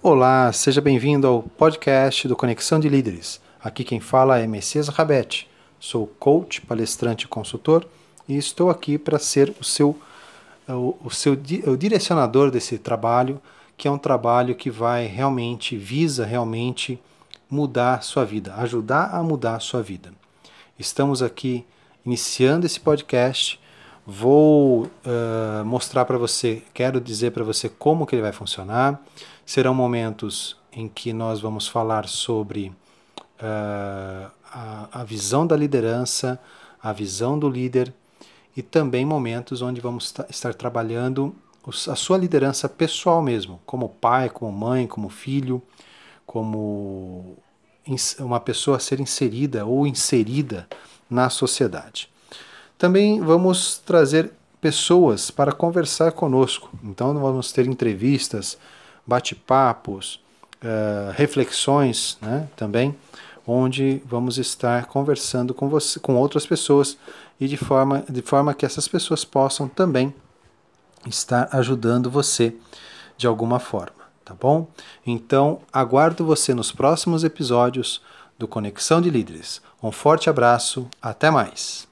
Olá, seja bem-vindo ao podcast do Conexão de Líderes. Aqui quem fala é Messias Rabete. Sou coach, palestrante e consultor e estou aqui para ser o seu, o, o seu o direcionador desse trabalho, que é um trabalho que vai realmente, visa realmente mudar sua vida, ajudar a mudar sua vida. Estamos aqui iniciando esse podcast. Vou uh, mostrar para você, quero dizer para você como que ele vai funcionar. Serão momentos em que nós vamos falar sobre uh, a, a visão da liderança, a visão do líder e também momentos onde vamos estar trabalhando a sua liderança pessoal mesmo, como pai, como mãe, como filho, como uma pessoa a ser inserida ou inserida na sociedade. Também vamos trazer pessoas para conversar conosco. Então, vamos ter entrevistas, bate-papos, uh, reflexões né, também, onde vamos estar conversando com, você, com outras pessoas e de forma, de forma que essas pessoas possam também estar ajudando você de alguma forma, tá bom? Então, aguardo você nos próximos episódios do Conexão de Líderes. Um forte abraço, até mais!